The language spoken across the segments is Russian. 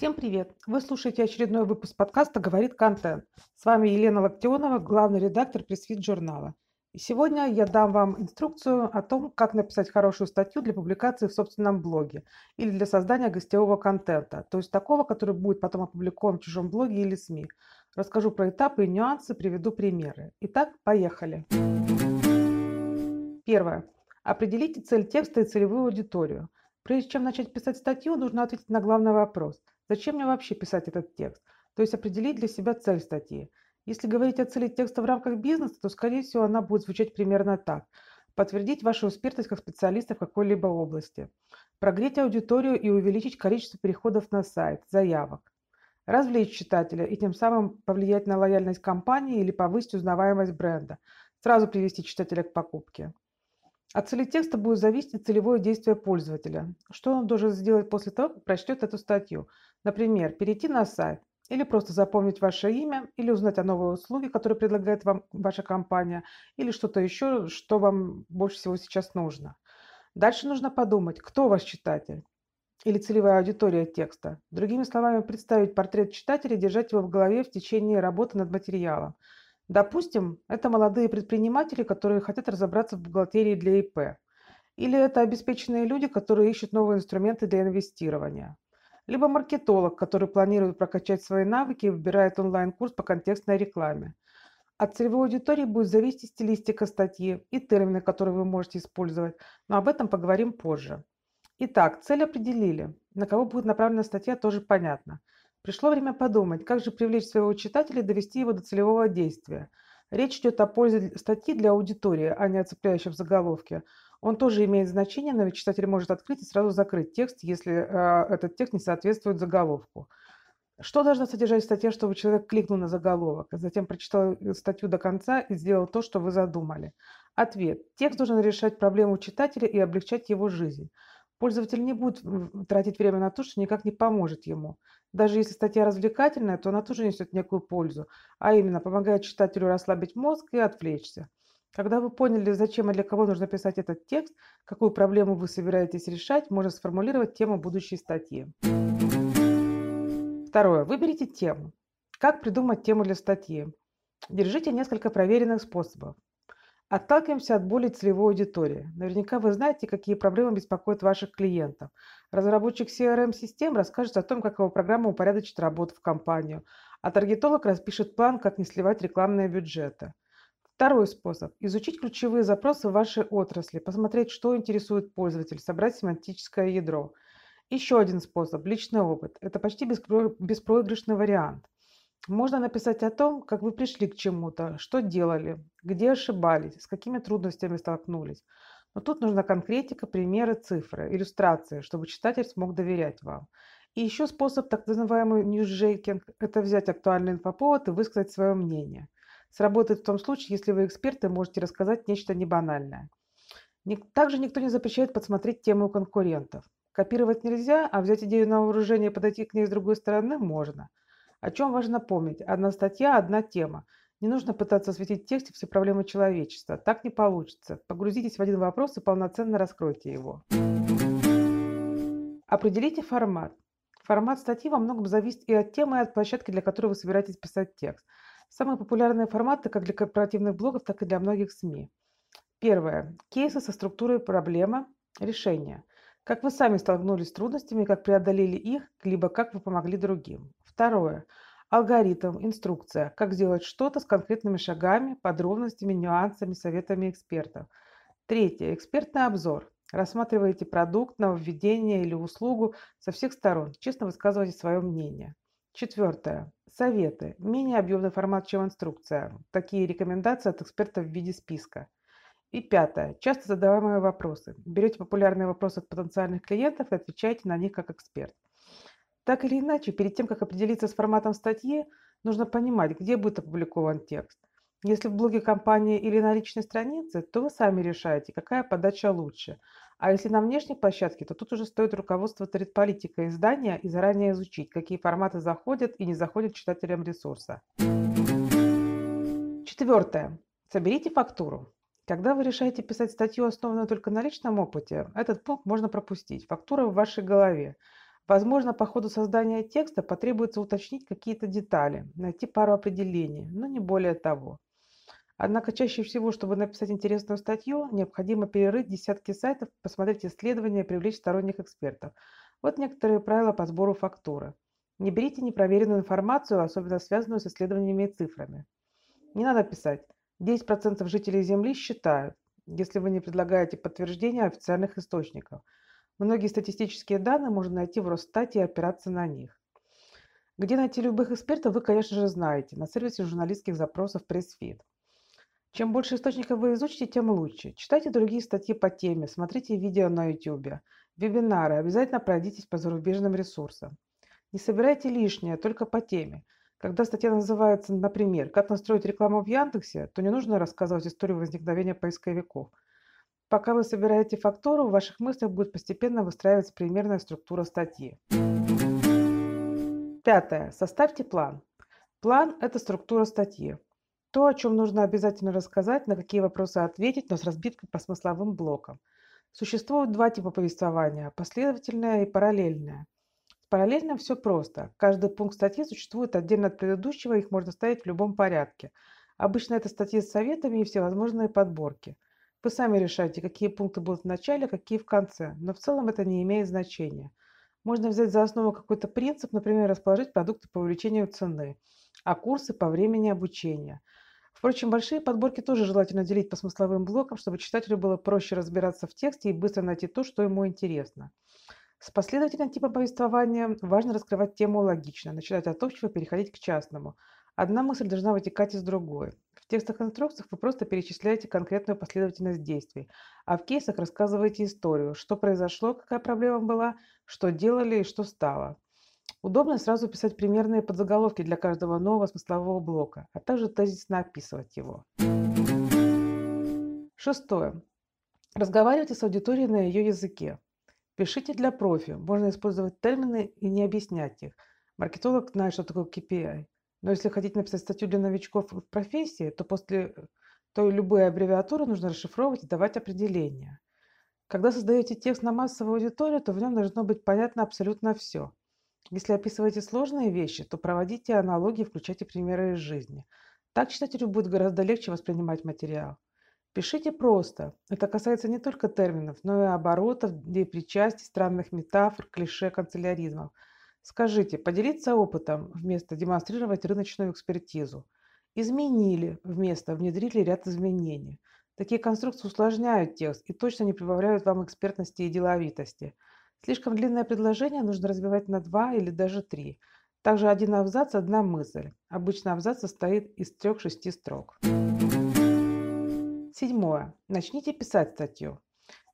Всем привет! Вы слушаете очередной выпуск подкаста «Говорит контент». С вами Елена Локтионова, главный редактор пресс-фит журнала. И сегодня я дам вам инструкцию о том, как написать хорошую статью для публикации в собственном блоге или для создания гостевого контента, то есть такого, который будет потом опубликован в чужом блоге или СМИ. Расскажу про этапы и нюансы, приведу примеры. Итак, поехали. Первое. Определите цель текста и целевую аудиторию. Прежде чем начать писать статью, нужно ответить на главный вопрос. Зачем мне вообще писать этот текст? То есть определить для себя цель статьи. Если говорить о цели текста в рамках бизнеса, то, скорее всего, она будет звучать примерно так. Подтвердить вашу экспертность как специалиста в какой-либо области. Прогреть аудиторию и увеличить количество переходов на сайт, заявок. Развлечь читателя и тем самым повлиять на лояльность компании или повысить узнаваемость бренда. Сразу привести читателя к покупке. От цели текста будет зависеть целевое действие пользователя. Что он должен сделать после того, как прочтет эту статью? Например, перейти на сайт, или просто запомнить ваше имя, или узнать о новой услуге, которую предлагает вам ваша компания, или что-то еще, что вам больше всего сейчас нужно. Дальше нужно подумать, кто ваш читатель или целевая аудитория текста. Другими словами, представить портрет читателя и держать его в голове в течение работы над материалом. Допустим, это молодые предприниматели, которые хотят разобраться в бухгалтерии для ИП. Или это обеспеченные люди, которые ищут новые инструменты для инвестирования. Либо маркетолог, который планирует прокачать свои навыки и выбирает онлайн-курс по контекстной рекламе. От целевой аудитории будет зависеть стилистика статьи и термины, которые вы можете использовать, но об этом поговорим позже. Итак, цель определили. На кого будет направлена статья, тоже понятно. Пришло время подумать, как же привлечь своего читателя и довести его до целевого действия. Речь идет о пользе статьи для аудитории, а не о цепляющем заголовке. Он тоже имеет значение, но ведь читатель может открыть и сразу закрыть текст, если э, этот текст не соответствует заголовку. Что должна содержать статья, чтобы человек кликнул на заголовок, а затем прочитал э, статью до конца и сделал то, что вы задумали? Ответ. Текст должен решать проблему читателя и облегчать его жизнь. Пользователь не будет тратить время на то, что никак не поможет ему. Даже если статья развлекательная, то она тоже несет некую пользу, а именно помогает читателю расслабить мозг и отвлечься. Когда вы поняли, зачем и для кого нужно писать этот текст, какую проблему вы собираетесь решать, можно сформулировать тему будущей статьи. Второе. Выберите тему. Как придумать тему для статьи? Держите несколько проверенных способов. Отталкиваемся от более целевой аудитории. Наверняка вы знаете, какие проблемы беспокоят ваших клиентов. Разработчик CRM-систем расскажет о том, как его программа упорядочит работу в компанию, а таргетолог распишет план, как не сливать рекламные бюджеты. Второй способ – изучить ключевые запросы в вашей отрасли, посмотреть, что интересует пользователь, собрать семантическое ядро. Еще один способ – личный опыт. Это почти беспроигрышный вариант – можно написать о том, как вы пришли к чему-то, что делали, где ошибались, с какими трудностями столкнулись. Но тут нужна конкретика, примеры, цифры, иллюстрации, чтобы читатель смог доверять вам. И еще способ, так называемый ньюсжейкинг, это взять актуальный инфоповод и высказать свое мнение. Сработает в том случае, если вы эксперты можете рассказать нечто небанальное. Также никто не запрещает подсмотреть тему у конкурентов. Копировать нельзя, а взять идею на вооружение и подойти к ней с другой стороны можно – о чем важно помнить? Одна статья, одна тема. Не нужно пытаться осветить в тексте все проблемы человечества. Так не получится. Погрузитесь в один вопрос и полноценно раскройте его. Определите формат. Формат статьи во многом зависит и от темы, и от площадки, для которой вы собираетесь писать текст. Самые популярные форматы как для корпоративных блогов, так и для многих СМИ. Первое. Кейсы со структурой проблемы, решения. Как вы сами столкнулись с трудностями, как преодолели их, либо как вы помогли другим. Второе. Алгоритм, инструкция, как сделать что-то с конкретными шагами, подробностями, нюансами, советами экспертов. Третье. Экспертный обзор. Рассматриваете продукт, нововведение или услугу со всех сторон. Честно высказывайте свое мнение. Четвертое. Советы. Менее объемный формат, чем инструкция. Такие рекомендации от экспертов в виде списка. И пятое. Часто задаваемые вопросы. Берете популярные вопросы от потенциальных клиентов и отвечаете на них как эксперт. Так или иначе, перед тем, как определиться с форматом статьи, нужно понимать, где будет опубликован текст. Если в блоге компании или на личной странице, то вы сами решаете, какая подача лучше. А если на внешней площадке, то тут уже стоит руководствоваться редполитикой издания и заранее изучить, какие форматы заходят и не заходят читателям ресурса. Четвертое. Соберите фактуру. Когда вы решаете писать статью, основанную только на личном опыте, этот пункт можно пропустить. Фактура в вашей голове. Возможно, по ходу создания текста потребуется уточнить какие-то детали, найти пару определений, но не более того. Однако чаще всего, чтобы написать интересную статью, необходимо перерыть десятки сайтов, посмотреть исследования, привлечь сторонних экспертов. Вот некоторые правила по сбору фактуры. Не берите непроверенную информацию, особенно связанную с исследованиями и цифрами. Не надо писать. 10% жителей Земли считают, если вы не предлагаете подтверждения официальных источников – Многие статистические данные можно найти в Росстате и опираться на них. Где найти любых экспертов, вы, конечно же, знаете, на сервисе журналистских запросов PressFeed. Чем больше источников вы изучите, тем лучше. Читайте другие статьи по теме, смотрите видео на YouTube, вебинары, обязательно пройдитесь по зарубежным ресурсам. Не собирайте лишнее, только по теме. Когда статья называется, например, «Как настроить рекламу в Яндексе», то не нужно рассказывать историю возникновения поисковиков – Пока вы собираете фактуру, в ваших мыслях будет постепенно выстраиваться примерная структура статьи. Пятое. Составьте план. План – это структура статьи. То, о чем нужно обязательно рассказать, на какие вопросы ответить, но с разбиткой по смысловым блокам. Существует два типа повествования – последовательное и параллельное. С параллельным все просто. Каждый пункт статьи существует отдельно от предыдущего, их можно ставить в любом порядке. Обычно это статьи с советами и всевозможные подборки – вы сами решайте, какие пункты будут в начале, какие в конце, но в целом это не имеет значения. Можно взять за основу какой-то принцип, например, расположить продукты по увеличению цены, а курсы по времени обучения. Впрочем, большие подборки тоже желательно делить по смысловым блокам, чтобы читателю было проще разбираться в тексте и быстро найти то, что ему интересно. С последовательным типом повествования важно раскрывать тему логично, начинать от общего, переходить к частному. Одна мысль должна вытекать из другой текстах инструкциях вы просто перечисляете конкретную последовательность действий, а в кейсах рассказываете историю, что произошло, какая проблема была, что делали и что стало. Удобно сразу писать примерные подзаголовки для каждого нового смыслового блока, а также тезисно описывать его. Шестое. Разговаривайте с аудиторией на ее языке. Пишите для профи. Можно использовать термины и не объяснять их. Маркетолог знает, что такое KPI. Но если хотите написать статью для новичков в профессии, то после то любые аббревиатуры нужно расшифровывать и давать определения. Когда создаете текст на массовую аудиторию, то в нем должно быть понятно абсолютно все. Если описываете сложные вещи, то проводите аналогии, включайте примеры из жизни. Так читателю будет гораздо легче воспринимать материал. Пишите просто. Это касается не только терминов, но и оборотов, причастий, странных метафор, клише, канцеляризмов – Скажите, поделиться опытом вместо демонстрировать рыночную экспертизу. Изменили вместо внедрили ряд изменений. Такие конструкции усложняют текст и точно не прибавляют вам экспертности и деловитости. Слишком длинное предложение нужно разбивать на два или даже три. Также один абзац – одна мысль. Обычно абзац состоит из трех-шести строк. Седьмое. Начните писать статью.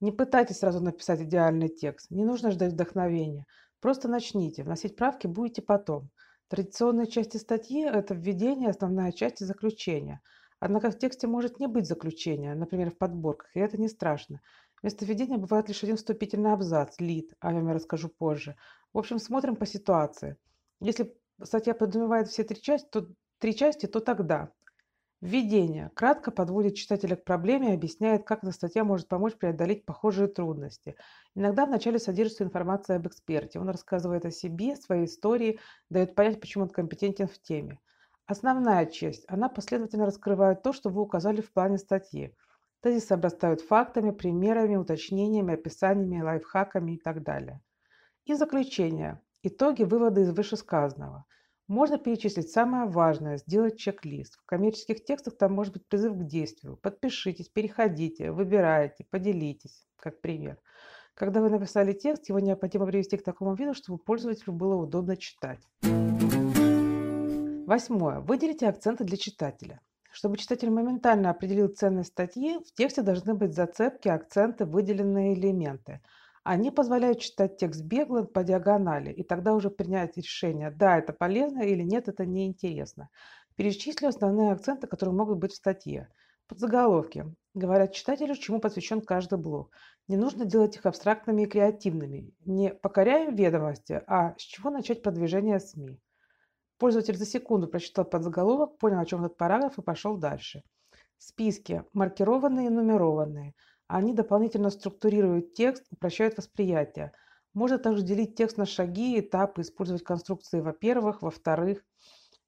Не пытайтесь сразу написать идеальный текст. Не нужно ждать вдохновения. Просто начните, вносить правки будете потом. Традиционные части статьи – это введение, основная часть и заключение. Однако в тексте может не быть заключения, например, в подборках, и это не страшно. Вместо введения бывает лишь один вступительный абзац, лид, о нем я расскажу позже. В общем, смотрим по ситуации. Если статья подразумевает все три части, то, три части, то тогда Введение. Кратко подводит читателя к проблеме и объясняет, как эта статья может помочь преодолеть похожие трудности. Иногда вначале содержится информация об эксперте. Он рассказывает о себе, своей истории, дает понять, почему он компетентен в теме. Основная часть. Она последовательно раскрывает то, что вы указали в плане статьи. Тезисы обрастают фактами, примерами, уточнениями, описаниями, лайфхаками и так далее. И заключение. Итоги, выводы из вышесказанного – можно перечислить самое важное, сделать чек-лист. В коммерческих текстах там может быть призыв к действию. Подпишитесь, переходите, выбирайте, поделитесь, как пример. Когда вы написали текст, его необходимо привести к такому виду, чтобы пользователю было удобно читать. Восьмое. Выделите акценты для читателя. Чтобы читатель моментально определил ценность статьи, в тексте должны быть зацепки, акценты, выделенные элементы – они позволяют читать текст бегло по диагонали, и тогда уже принять решение, да, это полезно или нет, это неинтересно. Перечислю основные акценты, которые могут быть в статье. Подзаголовки. Говорят читателю, чему посвящен каждый блок. Не нужно делать их абстрактными и креативными. Не покоряем ведомости, а с чего начать продвижение СМИ. Пользователь за секунду прочитал подзаголовок, понял, о чем этот параграф и пошел дальше. Списки. Маркированные и нумерованные. Они дополнительно структурируют текст, упрощают восприятие. Можно также делить текст на шаги этапы, использовать конструкции во-первых, во-вторых,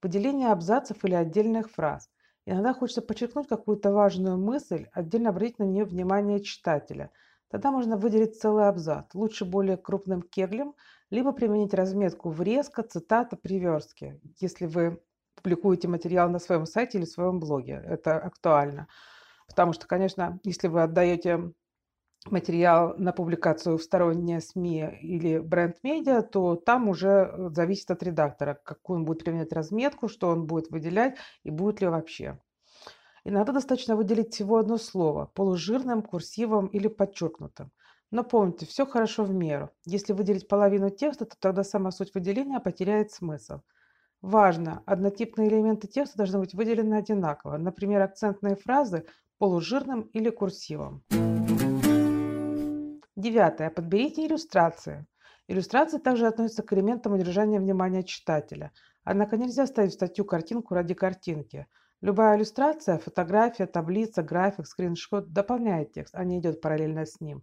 выделение абзацев или отдельных фраз. Иногда хочется подчеркнуть какую-то важную мысль, отдельно обратить на нее внимание читателя. Тогда можно выделить целый абзац, лучше более крупным кеглем, либо применить разметку врезка, цитата, приверстки, если вы публикуете материал на своем сайте или своем блоге. Это актуально. Потому что, конечно, если вы отдаете материал на публикацию в сторонние СМИ или бренд-медиа, то там уже э, зависит от редактора, какую он будет применять разметку, что он будет выделять и будет ли вообще. Иногда достаточно выделить всего одно слово, полужирным, курсивом или подчеркнутым. Но помните, все хорошо в меру. Если выделить половину текста, то тогда сама суть выделения потеряет смысл. Важно, однотипные элементы текста должны быть выделены одинаково. Например, акцентные фразы полужирным или курсивом. Девятое. Подберите иллюстрации. Иллюстрации также относятся к элементам удержания внимания читателя. Однако нельзя ставить в статью картинку ради картинки. Любая иллюстрация, фотография, таблица, график, скриншот дополняет текст, а не идет параллельно с ним.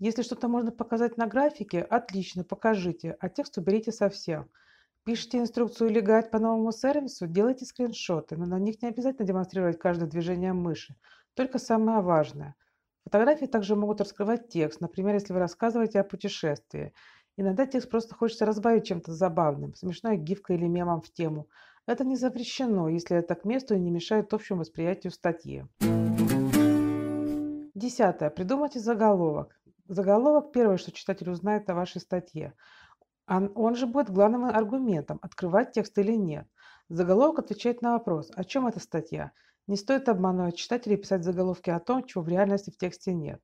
Если что-то можно показать на графике, отлично, покажите, а текст уберите совсем. Пишите инструкцию или гайд по новому сервису, делайте скриншоты, но на них не обязательно демонстрировать каждое движение мыши, только самое важное. Фотографии также могут раскрывать текст, например, если вы рассказываете о путешествии. Иногда текст просто хочется разбавить чем-то забавным, смешной гифкой или мемом в тему. Это не запрещено, если это к месту и не мешает общему восприятию статьи. Десятое. Придумайте заголовок. Заголовок – первое, что читатель узнает о вашей статье. Он же будет главным аргументом, открывать текст или нет. Заголовок отвечает на вопрос, о чем эта статья. Не стоит обманывать читателей и писать заголовки о том, чего в реальности в тексте нет.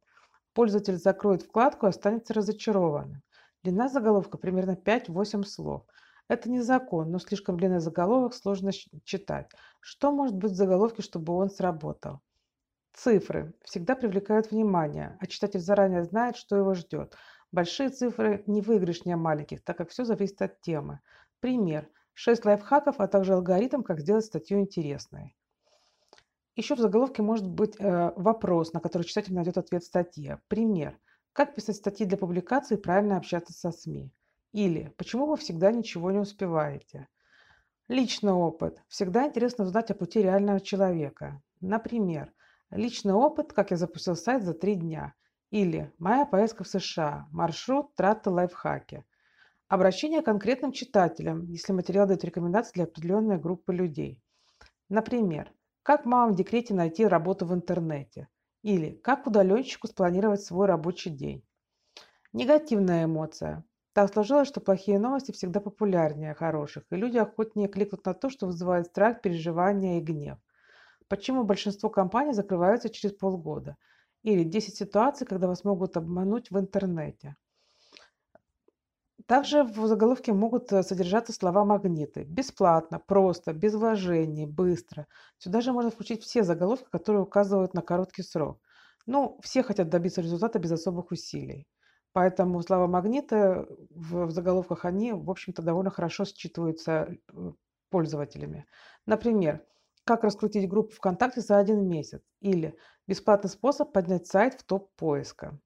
Пользователь закроет вкладку и останется разочарованным. Длина заголовка примерно 5-8 слов. Это не закон, но слишком длинный заголовок сложно читать. Что может быть в заголовке, чтобы он сработал? Цифры всегда привлекают внимание, а читатель заранее знает, что его ждет. Большие цифры не выигрышнее маленьких, так как все зависит от темы. Пример. 6 лайфхаков, а также алгоритм, как сделать статью интересной. Еще в заголовке может быть э, вопрос, на который читатель найдет ответ в статье. Пример. Как писать статьи для публикации и правильно общаться со СМИ? Или почему вы всегда ничего не успеваете? Личный опыт. Всегда интересно узнать о пути реального человека. Например, личный опыт, как я запустил сайт за три дня. Или моя поездка в США, маршрут, траты, лайфхаки. Обращение к конкретным читателям, если материал дает рекомендации для определенной группы людей. Например, как мамам в декрете найти работу в интернете? Или как удаленщику спланировать свой рабочий день? Негативная эмоция. Так сложилось, что плохие новости всегда популярнее хороших, и люди охотнее кликнут на то, что вызывает страх, переживания и гнев. Почему большинство компаний закрываются через полгода? Или 10 ситуаций, когда вас могут обмануть в интернете. Также в заголовке могут э, содержаться слова магниты. Бесплатно, просто, без вложений, быстро. Сюда же можно включить все заголовки, которые указывают на короткий срок. Ну, все хотят добиться результата без особых усилий. Поэтому слова магниты в, в заголовках, они, в общем-то, довольно хорошо считываются э, пользователями. Например, как раскрутить группу ВКонтакте за один месяц или бесплатный способ поднять сайт в топ поиска.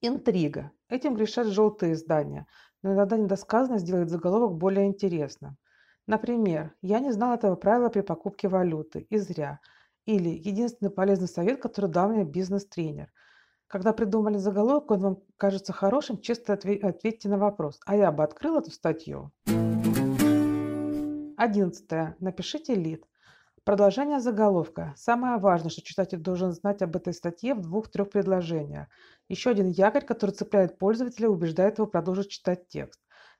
Интрига. Этим грешат желтые издания, но иногда недосказанность делает заголовок более интересным. Например, «Я не знал этого правила при покупке валюты, и зря». Или «Единственный полезный совет, который дал мне бизнес-тренер». Когда придумали заголовок, он вам кажется хорошим, честно ответьте на вопрос. А я бы открыл эту статью? Одиннадцатое. Напишите лид. Продолжение заголовка. Самое важное, что читатель должен знать об этой статье в двух-трех предложениях. Еще один якорь, который цепляет пользователя и убеждает его продолжить читать текст.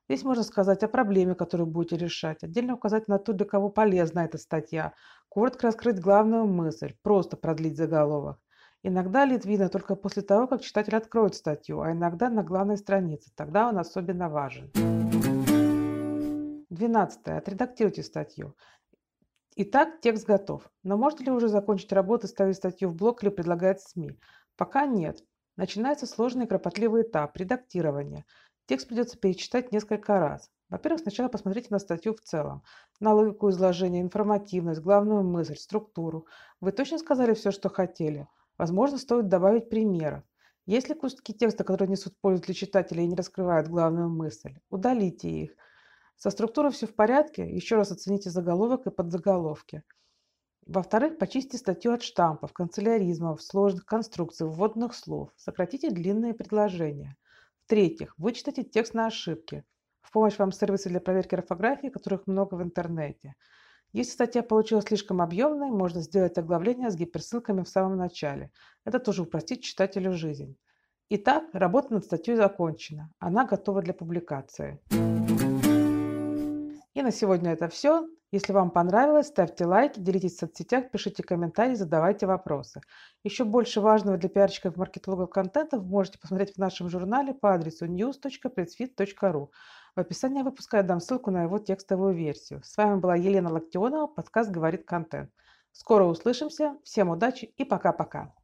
Здесь можно сказать о проблеме, которую будете решать, отдельно указать на то, для кого полезна эта статья, коротко раскрыть главную мысль, просто продлить заголовок. Иногда лид видно только после того, как читатель откроет статью, а иногда на главной странице. Тогда он особенно важен. 12. Отредактируйте статью. Итак, текст готов. Но можете ли уже закончить работу, ставить статью в блог или предлагать СМИ? Пока нет. Начинается сложный и кропотливый этап – редактирования. Текст придется перечитать несколько раз. Во-первых, сначала посмотрите на статью в целом. На логику изложения, информативность, главную мысль, структуру. Вы точно сказали все, что хотели? Возможно, стоит добавить примеров. Если куски текста, которые несут пользу для читателя и не раскрывают главную мысль, удалите их. Со структурой все в порядке, еще раз оцените заголовок и подзаголовки. Во-вторых, почистите статью от штампов, канцеляризмов, сложных конструкций, вводных слов. Сократите длинные предложения. В-третьих, вычитайте текст на ошибки. В помощь вам сервисы для проверки орфографии, которых много в интернете. Если статья получилась слишком объемной, можно сделать оглавление с гиперссылками в самом начале. Это тоже упростит читателю жизнь. Итак, работа над статьей закончена. Она готова для публикации. И на сегодня это все. Если вам понравилось, ставьте лайки, делитесь в соцсетях, пишите комментарии, задавайте вопросы. Еще больше важного для пиарщиков и маркетологов контента вы можете посмотреть в нашем журнале по адресу news.pressfit.ru. В описании выпуска я дам ссылку на его текстовую версию. С вами была Елена Локтионова, подкаст «Говорит контент». Скоро услышимся, всем удачи и пока-пока.